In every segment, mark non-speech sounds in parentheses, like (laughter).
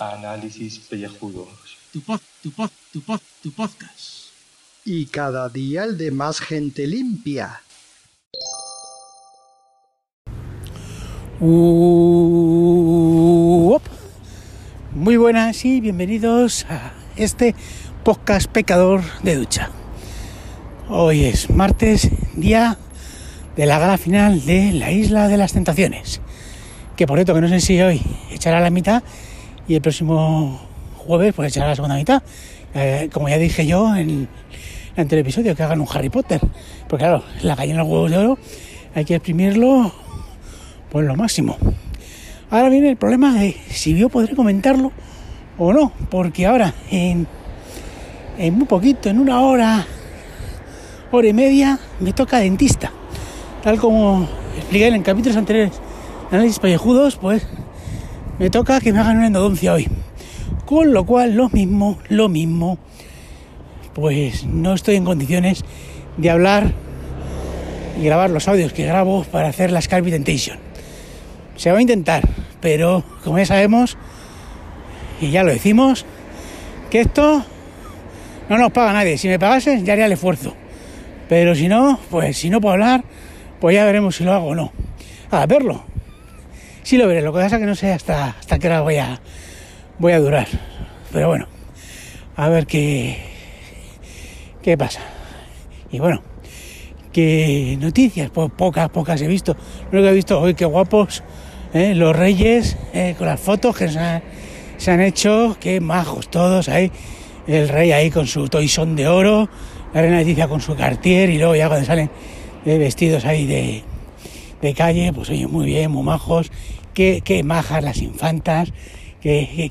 Análisis pellejudos. Tu pod, tu pod, tu pod, tu podcast. Y cada día el de más gente limpia. Uh. Muy buenas y bienvenidos a este podcast pecador de ducha. Hoy es martes, día de la gala final de la Isla de las Tentaciones. Que por cierto, que no sé si hoy echará la mitad y el próximo jueves pues echará la segunda mitad. Eh, como ya dije yo en el anterior episodio, que hagan un Harry Potter. Porque claro, la gallina los huevos de oro hay que exprimirlo pues lo máximo. Ahora viene el problema de si yo podré comentarlo o no, porque ahora en muy poquito, en una hora, hora y media, me toca dentista. Tal como expliqué en capítulos anteriores de análisis pellejudos, pues me toca que me hagan una endodoncia hoy. Con lo cual, lo mismo, lo mismo, pues no estoy en condiciones de hablar y grabar los audios que grabo para hacer la Skype Temptation. Se va a intentar, pero como ya sabemos, y ya lo decimos, que esto no nos paga nadie. Si me pagasen, ya haría el esfuerzo. Pero si no, pues si no puedo hablar, pues ya veremos si lo hago o no. A verlo. Sí lo veré, lo que pasa es que no sé hasta, hasta qué hora voy a, voy a durar. Pero bueno, a ver qué, qué pasa. Y bueno, qué noticias, pues pocas, pocas he visto. Lo que he visto hoy, qué guapos ¿eh? los reyes, ¿eh? con las fotos que se han, se han, hecho, qué majos todos ahí. El rey ahí con su toisón de oro, la reina Leticia con su cartier y luego ya cuando salen de vestidos ahí de, de calle, pues oye, muy bien, muy majos, qué, qué majas las infantas, qué,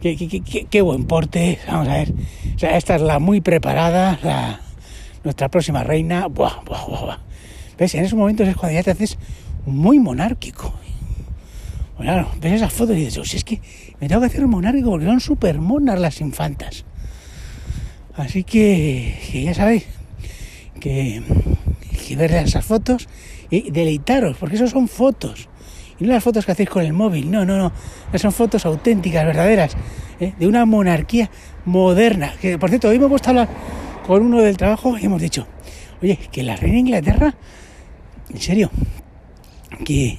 qué, qué, buen porte, vamos a ver. O sea, esta es la muy preparada, nuestra próxima reina, buah, buah, buah, buah. ¿Ves? En esos momentos es cuando ya te haces muy monárquico. Bueno, claro, ves esas fotos y dices, oh, si es que me tengo que hacer monárquico porque son súper monas las infantas. Así que, que ya sabéis, que, que ver esas fotos y deleitaros, porque eso son fotos. Y no las fotos que hacéis con el móvil, no, no, no. Son fotos auténticas, verdaderas, ¿eh? de una monarquía moderna. Que, por cierto, hoy me he puesto a hablar con uno del trabajo y hemos dicho, oye, que la reina Inglaterra, en serio, que,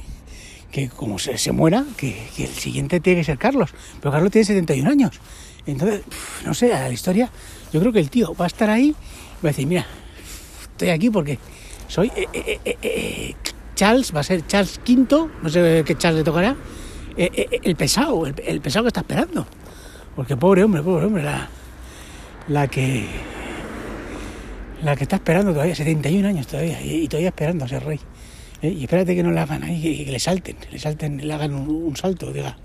que como se, se muera, que, que, el siguiente tiene que ser Carlos. Pero Carlos tiene 71 años. Entonces, no sé, a la historia, yo creo que el tío va a estar ahí y va a decir, mira, estoy aquí porque soy eh, eh, eh, Charles, va a ser Charles V, no sé qué Charles le tocará, el pesado, el, pesado que está esperando. Porque pobre hombre, pobre hombre, la, la que la que está esperando todavía, 71 años todavía, y, y todavía esperando a ser rey. Y espérate que no le hagan ahí, que, que, le salten, le salten, le hagan un, salto, diga,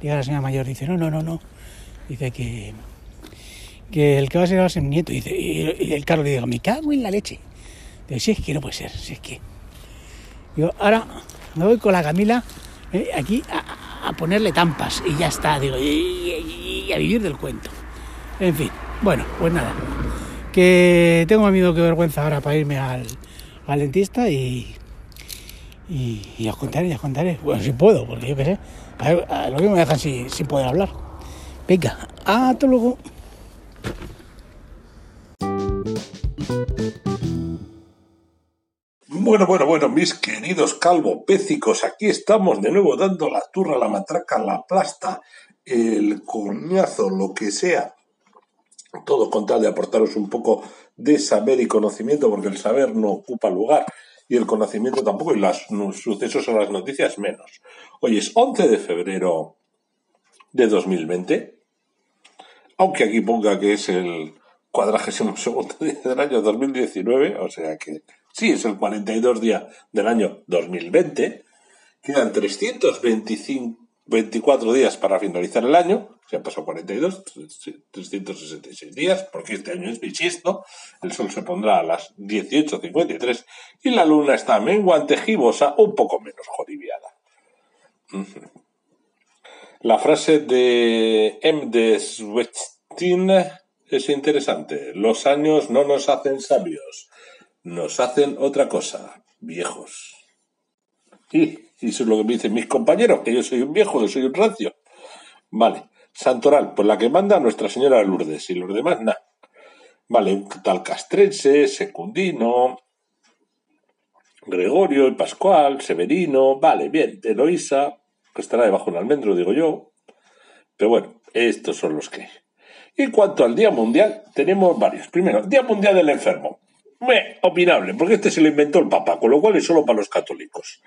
diga la señora mayor, dice, no, no, no, no. Dice que, que el que va a ser va a ser mi nieto, dice, y, y el Carlos le dice, me cago en la leche. Dice, si es que no puede ser, si es que. Digo, ahora me voy con la Camila eh, aquí a, a, ponerle tampas y ya está, digo, y, a vivir del cuento. En fin, bueno, pues nada que tengo miedo que vergüenza ahora para irme al, al dentista y, y, y, os contaré, os contaré. Bueno, si puedo, porque yo qué sé. A a lo que me dejan sin, sin poder hablar. Venga, hasta luego. Bueno, bueno, bueno, mis queridos calvopécicos, aquí estamos de nuevo dando la turra, la matraca, la plasta, el coñazo, lo que sea todo con tal de aportaros un poco de saber y conocimiento, porque el saber no ocupa lugar y el conocimiento tampoco, y los sucesos o las noticias menos. Hoy es 11 de febrero de 2020, aunque aquí ponga que es el cuadragésimo segundo (laughs) día del año 2019, o sea que sí, es el 42 día del año 2020, quedan 325 24 días para finalizar el año, se han pasado 42, 366 días, porque este año es bisiesto, el sol se pondrá a las 18.53 y la luna está menguante, gibosa, un poco menos jodiviada. La frase de M. de Swetstin es interesante. Los años no nos hacen sabios, nos hacen otra cosa, viejos. Y eso es lo que me dicen mis compañeros, que yo soy un viejo, que soy un rancio. Vale, Santoral, pues la que manda Nuestra Señora Lourdes y los demás, nada. Vale, un tal Castrense, Secundino, Gregorio y Pascual, Severino, vale, bien, Eloísa, que estará debajo de un almendro, digo yo. Pero bueno, estos son los que. En cuanto al Día Mundial, tenemos varios. Primero, Día Mundial del Enfermo. Me, opinable, porque este se lo inventó el Papa, con lo cual es solo para los católicos.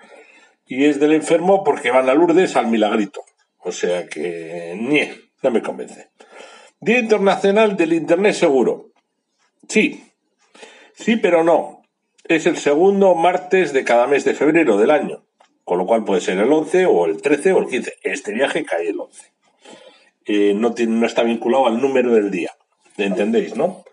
Y es del enfermo porque van a Lourdes al milagrito. O sea que, nie, no me convence. Día Internacional del Internet Seguro. Sí, sí, pero no. Es el segundo martes de cada mes de febrero del año, con lo cual puede ser el 11 o el 13 o el 15. Este viaje cae el 11. Eh, no, no está vinculado al número del día. ¿Entendéis, no?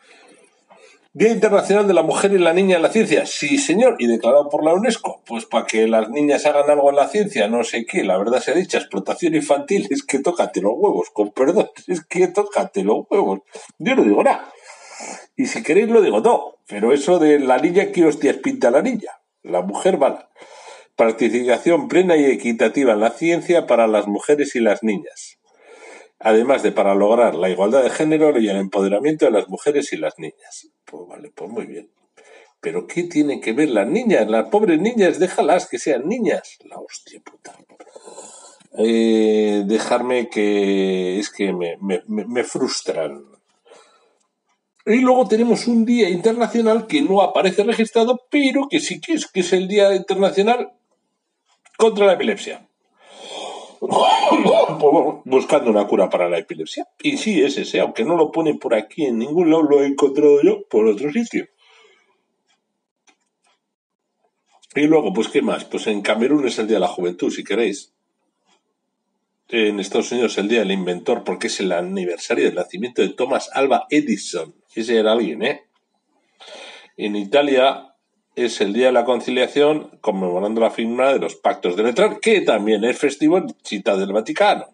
Día Internacional de la Mujer y la Niña en la Ciencia. Sí, señor, y declarado por la UNESCO. Pues para que las niñas hagan algo en la ciencia, no sé qué, la verdad se ha dicho, explotación infantil, es que tócate los huevos, con perdón, (laughs) es que tócate los huevos. Yo no digo nada. Y si queréis lo digo todo, pero eso de la niña, ¿qué hostias pinta la niña? La mujer mala. Participación plena y equitativa en la ciencia para las mujeres y las niñas. Además de para lograr la igualdad de género y el empoderamiento de las mujeres y las niñas. Pues vale, pues muy bien. Pero ¿qué tienen que ver las niñas? Las pobres niñas, déjalas que sean niñas. La hostia puta. Eh, dejarme que es que me, me, me frustran y luego tenemos un día internacional que no aparece registrado, pero que sí que es, que es el Día Internacional contra la Epilepsia. (laughs) Buscando una cura para la epilepsia. Y sí, es ese, aunque no lo ponen por aquí en ningún lado, lo he encontrado yo por otro sitio. Y luego, pues, ¿qué más? Pues en Camerún es el Día de la Juventud, si queréis en Estados Unidos el Día del Inventor porque es el aniversario del nacimiento de Thomas Alba Edison. Ese era alguien, ¿eh? En Italia es el Día de la Conciliación conmemorando la firma de los pactos de Letrán, que también es festivo en Ciudad del Vaticano.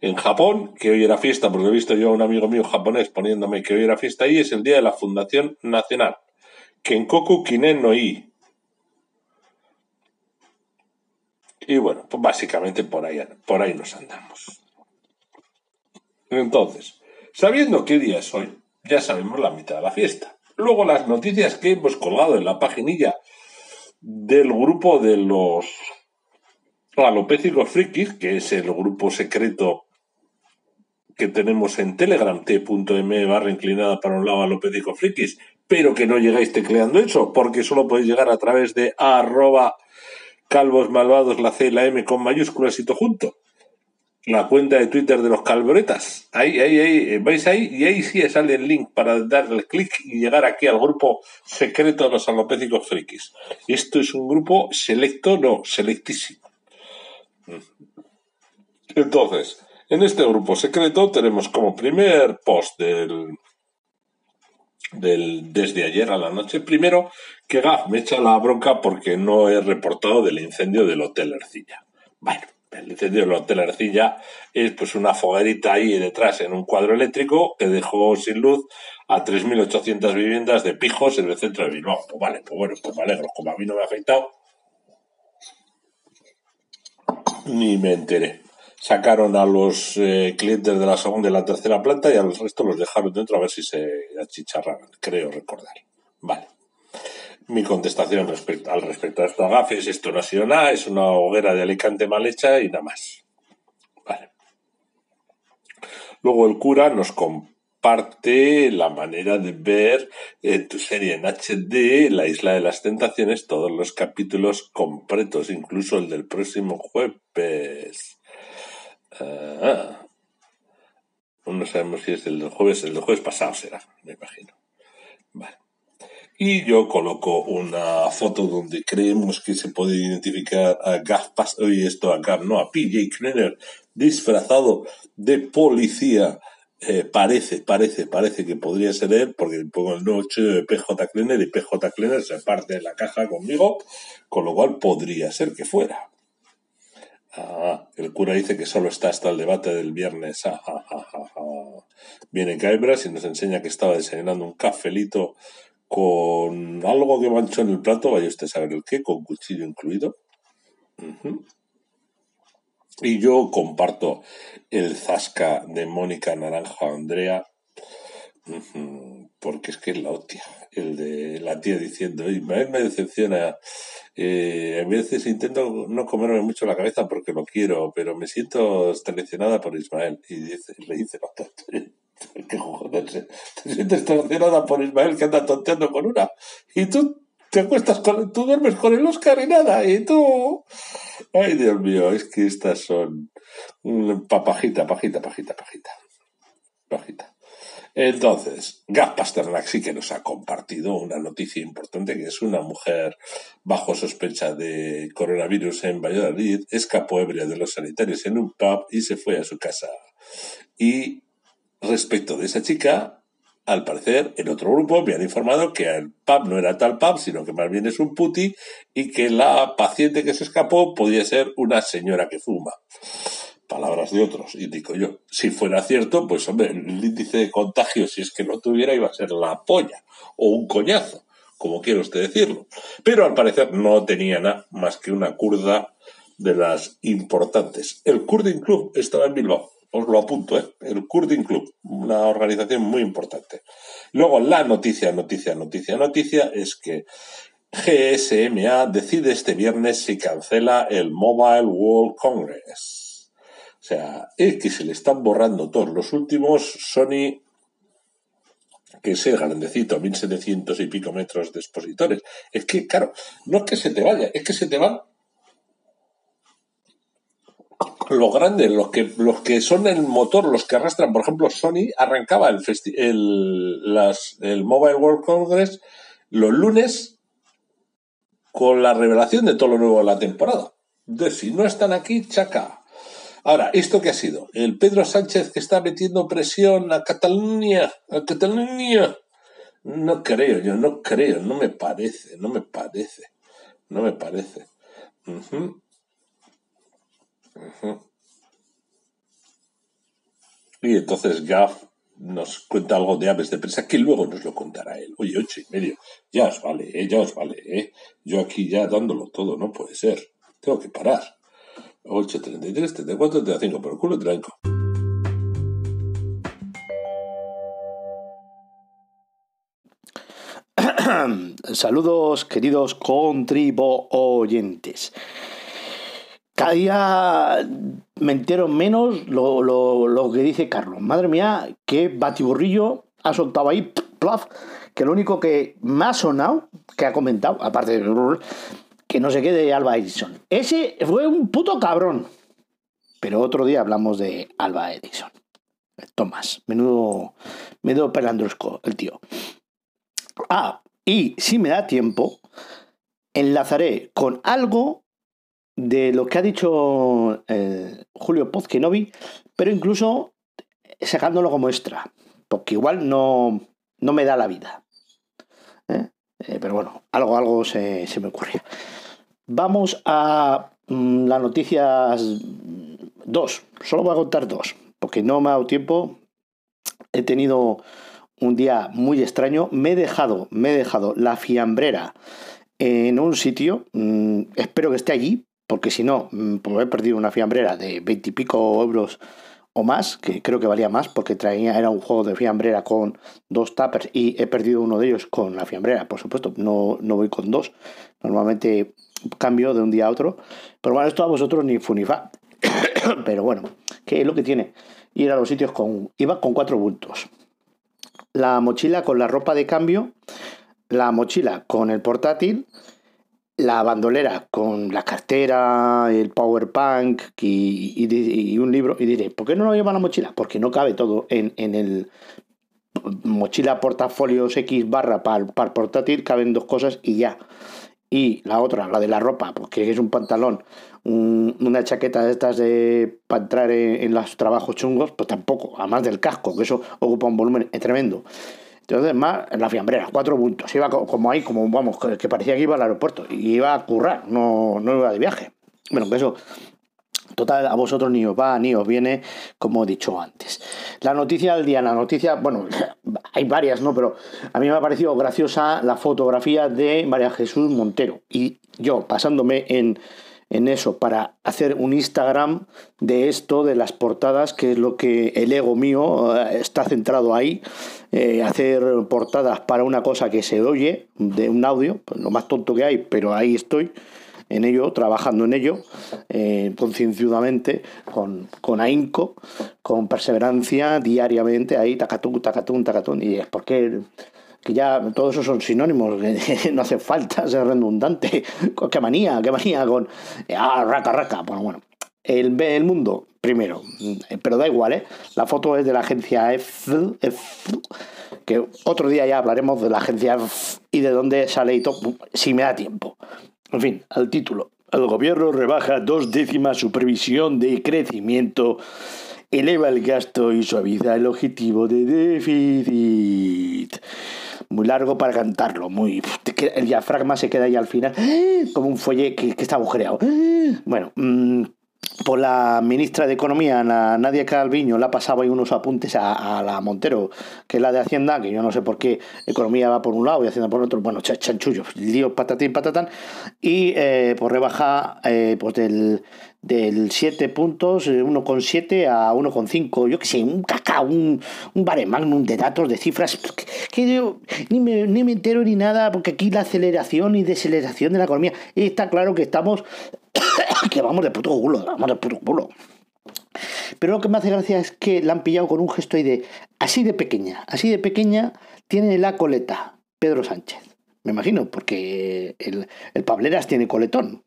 En Japón, que hoy era fiesta, porque he visto yo a un amigo mío japonés poniéndome que hoy era fiesta ahí, es el Día de la Fundación Nacional. Kenkoku Kinen no I, Y bueno, pues básicamente por por ahí nos andamos. Entonces, sabiendo qué día es hoy, ya sabemos la mitad de la fiesta. Luego las noticias que hemos colgado en la paginilla del grupo de los alopécicos frikis, que es el grupo secreto que tenemos en Telegram, t.m barra inclinada para un lado alopécicos frikis, pero que no llegáis tecleando eso, porque solo podéis llegar a través de arroba calvos la C y la M con mayúsculas y todo junto. La cuenta de Twitter de los calvoretas. Ahí, ahí, ahí, vais ahí y ahí sí sale el link para darle clic y llegar aquí al grupo secreto de los alopécicos frikis. Esto es un grupo selecto, no, selectísimo. Entonces, en este grupo secreto tenemos como primer post del, del, desde ayer a la noche. Primero, que Gaf me echa la bronca porque no he reportado del incendio del Hotel Ercilla. Bueno, el incendio del Hotel Ercilla es pues una foguerita ahí detrás en un cuadro eléctrico que dejó sin luz a 3.800 viviendas de pijos en el centro de Bilbao. Pues vale, pues bueno, pues me alegro. Como a mí no me ha afectado, ni me enteré. Sacaron a los eh, clientes de la segunda y la tercera planta y al resto los dejaron dentro a ver si se achicharraban, creo recordar. Vale mi contestación respecto, al respecto a esto agafes, esto no ha sido nada, es una hoguera de Alicante mal hecha y nada más. Vale. Luego el cura nos comparte la manera de ver en tu serie en HD, La Isla de las Tentaciones, todos los capítulos completos, incluso el del próximo jueves. Ah. no sabemos si es el del jueves, el del jueves pasado será, me imagino. Vale y yo coloco una foto donde creemos que se puede identificar a Gaff, y esto a no, a PJ Krenner, disfrazado de policía. Eh, parece, parece, parece que podría ser él, porque pongo el 8 de PJ Krenner y PJ Krenner se parte de la caja conmigo, con lo cual podría ser que fuera. Ah, el cura dice que solo está hasta el debate del viernes. Ah, ah, Viene Caibras y nos enseña que estaba desayunando un cafelito con algo que manchó en el plato, vaya usted a saber el qué, con cuchillo incluido. Y yo comparto el zasca de Mónica Naranja Andrea, porque es que es la hostia. El de la tía diciendo, Ismael me decepciona. Eh, a veces intento no comerme mucho la cabeza porque lo quiero, pero me siento traicionada por Ismael. Y dice, le dice, no, (laughs) ¿qué cojones? eh? Te sientes traicionada por Ismael que anda tonteando con una. Y tú te acuestas con, tú duermes con el Oscar y nada. Y tú, ay Dios mío, es que estas son mm, pa- pajita, pajita, pajita, pajita, pajita. Entonces, Gaz Pasternak sí que nos ha compartido una noticia importante, que es una mujer bajo sospecha de coronavirus en Valladolid, escapó ebria de los sanitarios en un pub y se fue a su casa. Y respecto de esa chica, al parecer, en otro grupo me han informado que el pub no era tal pub, sino que más bien es un puti y que la paciente que se escapó podía ser una señora que fuma. Palabras de otros, indico yo. Si fuera cierto, pues hombre, el índice de contagio, si es que no tuviera, iba a ser la polla o un coñazo, como quiera usted decirlo. Pero al parecer no tenía nada más que una curda de las importantes. El Kurding Club estaba en Bilbao. Os lo apunto, ¿eh? El Kurding Club, una organización muy importante. Luego, la noticia, noticia, noticia, noticia es que GSMA decide este viernes si cancela el Mobile World Congress. O sea, es que se le están borrando todos los últimos Sony, que es el grandecito, 1700 y pico metros de expositores. Es que, claro, no es que se te vaya, es que se te van los grandes, los que, los que son el motor, los que arrastran. Por ejemplo, Sony arrancaba el, el, el Mobile World Congress los lunes con la revelación de todo lo nuevo de la temporada. Entonces, si no están aquí, chaca. Ahora, ¿esto qué ha sido? El Pedro Sánchez que está metiendo presión a Cataluña, a Cataluña. No creo, yo no creo, no me parece, no me parece, no me parece. Y entonces Gaff nos cuenta algo de aves de presa que luego nos lo contará él. Oye, ocho y medio, ya os vale, ¿eh? ya os vale, ¿eh? Yo aquí ya dándolo todo, no puede ser. Tengo que parar. 8, 33, 34, 35, por el culo tranco. (coughs) Saludos, queridos contribo oyentes. Cada día me entero menos lo, lo- lo que dice Carlos. Madre mía, qué batiburrillo ha soltado ahí, plaf, que lo único que me ha sonado, que ha comentado, aparte de que no se quede Alba Edison. Ese fue un puto cabrón. Pero otro día hablamos de Alba Edison. Tomás, menudo, menudo pelandrusco el tío. Ah, y si me da tiempo, enlazaré con algo de lo que ha dicho eh, Julio Pozquinovi, pero incluso sacándolo como extra, porque igual no, no me da la vida. ¿eh? Eh, pero bueno, algo, algo se, se me ocurre. Vamos a mm, las noticias dos. Solo voy a contar dos, porque no me ha dado tiempo. He tenido un día muy extraño. Me he dejado, me he dejado la fiambrera en un sitio. mm, espero que esté allí, porque si no, mm, pues he perdido una fiambrera de veintipico euros o más, que creo que valía más, porque traía, era un juego de fiambrera con dos tuppers y he perdido uno de ellos con la fiambrera, por supuesto, no, no voy con dos. Normalmente cambio de un día a otro. Pero bueno, esto a vosotros ni fu ni fa. (coughs) Pero bueno, ¿qué es lo que tiene? Ir a los sitios con. Iba con cuatro bultos. La mochila con la ropa de cambio, la mochila con el portátil, la bandolera con la cartera, el power bank y, y un libro. Y diré, ¿por qué no lo lleva la mochila? Porque no cabe todo en, en el mochila portafolios X barra para el portátil, caben dos cosas y ya. Y la otra, la de la ropa, porque es un pantalón, un- una chaqueta de estas de para entrar en, en los trabajos chungos, pues tampoco, además del casco, que eso ocupa un volumen tremendo. Entonces, más la fiambrera, cuatro puntos. Iba co- como ahí, como vamos, que parecía que iba al aeropuerto. Y iba a currar, no, no iba de viaje. Bueno, que eso, Total, a vosotros ni os va ni os viene, como he dicho antes. La noticia del día, la noticia, bueno, (laughs) hay varias, ¿no? Pero a mí me ha parecido graciosa la fotografía de María Jesús Montero. Y yo, pasándome en, en eso para hacer un Instagram de esto, de las portadas, que es lo que el ego mío eh, está centrado ahí, eh, hacer portadas para una cosa que se oye, de un audio, pues lo más tonto que hay, pero ahí estoy en ello, trabajando en ello, eh, con, con ahínco, con perseverancia, diariamente, ahí, tacatún, tacatún, tacatún, y es porque que ya todos esos son sinónimos, (laughs) no hace falta ser redundante. Qué manía, qué manía con ah, raca, raca. Bueno, bueno. El, el mundo, primero, pero da igual, ¿eh? La foto es de la agencia F, que otro día ya hablaremos de la agencia F y de dónde sale y todo, si me da tiempo. En fin, al título. El gobierno rebaja dos décimas su previsión de crecimiento, eleva el gasto y suaviza el objetivo de déficit. Muy largo para cantarlo, muy el diafragma se queda ahí al final, como un fuelle que, está agujereado. Bueno, mm, por la ministra de Economía, Nadia Calviño, le ha pasado ahí unos apuntes a, la Montero, que es la de Hacienda, que yo no sé por qué Economía va por un lado y Hacienda por otro, bueno, chanchullo, lío patatín patatán, y eh, por rebaja eh, pues del, del 7 puntos, 1,7 eh, a 1,5, yo que sé, un cacao, un, un magnum de datos, de cifras, que, yo ni, me, ni me entero ni nada, porque aquí la aceleración y deceleración de la economía, está claro que estamos (coughs) que vamos de puto culo, vamos de puto culo. Pero lo que me hace gracia es que la han pillado con un gesto ahí de así de pequeña, así de pequeña tiene la coleta Pedro Sánchez. Me imagino, porque el, el Pableras tiene coletón.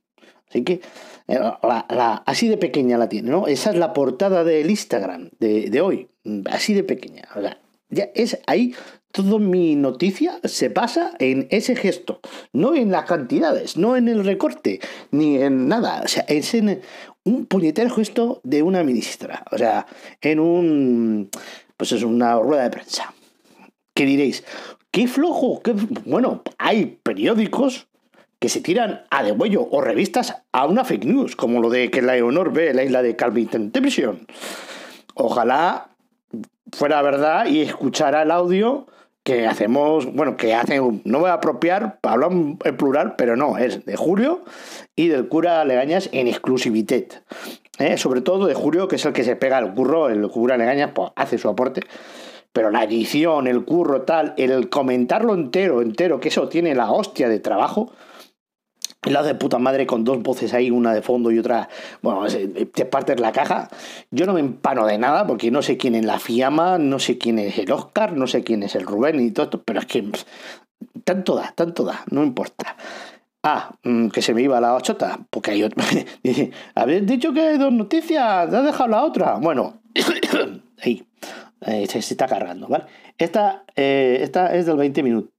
Así que eh, la, así de pequeña la tiene, ¿no? Esa es la portada del Instagram de, de hoy. Así de pequeña. O sea, ya es ahí toda mi noticia se basa en ese gesto, no en las cantidades, no en el recorte, ni en nada. O sea, es en un puñetero gesto de una ministra. O sea, en un. Pues es una rueda de prensa. ¿Qué diréis? ¡Qué flojo! Qué... Bueno, hay periódicos que se tiran a degüello o revistas a una fake news, como lo de que la Leonor ve la isla de Calvin Television. Ojalá fuera verdad y escuchara el audio que hacemos, bueno, que hacen, no voy a apropiar, hablo en plural, pero no, es de Julio y del cura Legañas en exclusividad. ¿eh? Sobre todo de Julio, que es el que se pega el curro, el cura Legañas pues, hace su aporte, pero la edición, el curro, tal, el comentarlo entero, entero, que eso tiene la hostia de trabajo, y la de puta madre con dos voces ahí, una de fondo y otra, bueno, te partes la caja. Yo no me empano de nada porque no sé quién es la Fiamma, no sé quién es el Oscar, no sé quién es el Rubén y todo esto, pero es que tanto da, tanto da, no importa. Ah, mm, que se me iba la ochota, porque hay otro. (laughs) Habéis dicho que hay dos noticias, ¿te has dejado la otra? Bueno, (coughs) ahí, se, está cargando, ¿vale? Esta, eh, esta es del 20 minutos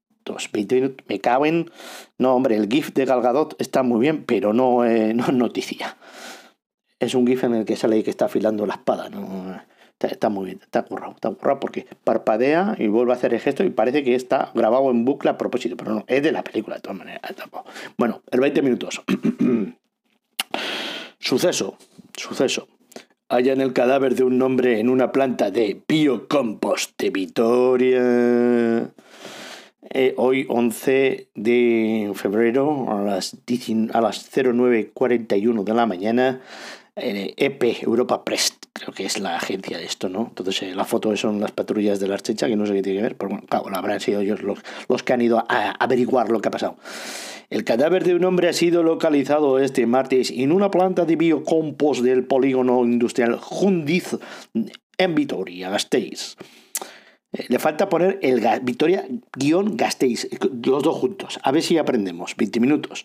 20 minutos, me cago en... No, hombre, el GIF de Galgadot está muy bien, pero no, eh, no es noticia. Es un GIF en el que sale ahí que está afilando la espada, ¿no? Está, muy bien, está currado, está currado porque parpadea y vuelve a hacer el gesto y parece que está grabado en bucle a propósito, pero no, es de la película de todas maneras. Bueno, el 20 minutos. (clears throat) suceso, suceso. en el cadáver de un hombre en una planta de biocompost de Vitoria. Eh, hoy 11 de febrero a las, a las 09.41 de la mañana, EP eh, e Europa Press, creo que es la agencia de esto, ¿no? Entonces eh, la foto son las patrullas de la Archecha, que no sé qué tiene que ver, pero bueno, claro, habrán sido ellos los, los que han ido a averiguar lo que ha pasado. El cadáver de un hombre ha sido localizado este martes en una planta de biocompost del polígono industrial Jundiz en Vitoria-Gasteiz. Eh, le falta poner el Victoria-Gasteiz, los dos juntos. A ver si aprendemos. 20 minutos.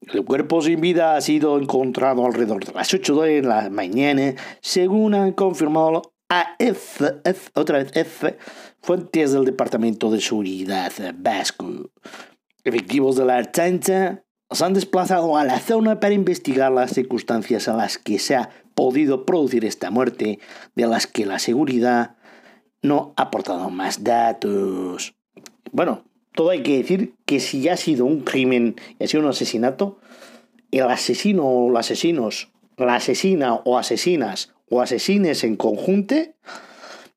El cuerpo sin vida ha sido encontrado alrededor de las 8 de la mañana, según han confirmado a F, otra vez F, fuentes del Departamento de Seguridad Vasco. Efectivos de la Archancha se han desplazado a la zona para investigar las circunstancias a las que se ha podido producir esta muerte, de las que la seguridad no ha aportado más datos. Bueno, todo hay que decir que si ya ha sido un crimen y ha sido un asesinato, el asesino o los asesinos la asesina o asesinas o asesines en conjunte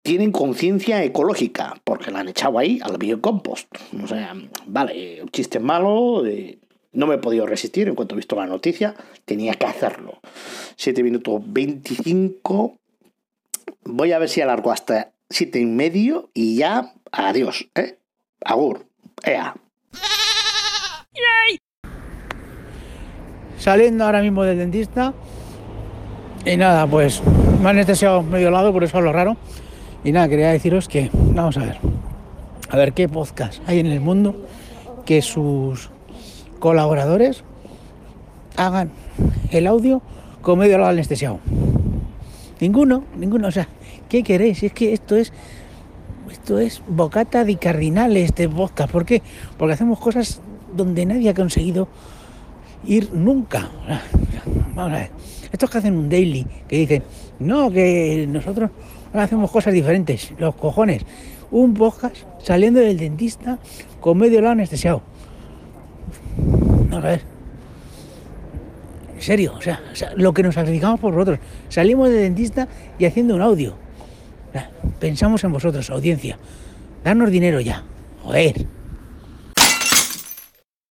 tienen conciencia ecológica, porque la han echado ahí al biocompost. O sea, vale, un chiste malo, eh, no me he podido resistir en cuanto he visto la noticia, tenía que hacerlo. 7 minutos 25. Voy a ver si alargo hasta 7 y medio y ya, adiós, ¿eh? Agur, ea. Saliendo ahora mismo del dentista. Y nada, pues me han anestesiado medio lado, por eso hablo raro. Y nada, quería deciros que, vamos a ver, a ver qué podcast hay en el mundo que sus colaboradores hagan el audio con medio lado anestesiado. Ninguno, ninguno. O sea, ¿qué queréis? Es que esto es esto es bocata di cardinale este podcast. ¿Por qué? Porque hacemos cosas donde nadie ha conseguido ir nunca. Vamos a ver. Estos que hacen un daily, que dicen, no, que nosotros hacemos cosas diferentes. Los cojones. Un podcast saliendo del dentista con medio lado anestesiado. Vamos a ver. En serio, o sea, lo que nos sacrificamos por vosotros. Salimos del dentista y haciendo un audio. Pensamos en vosotros, audiencia. Darnos dinero ya. Joder.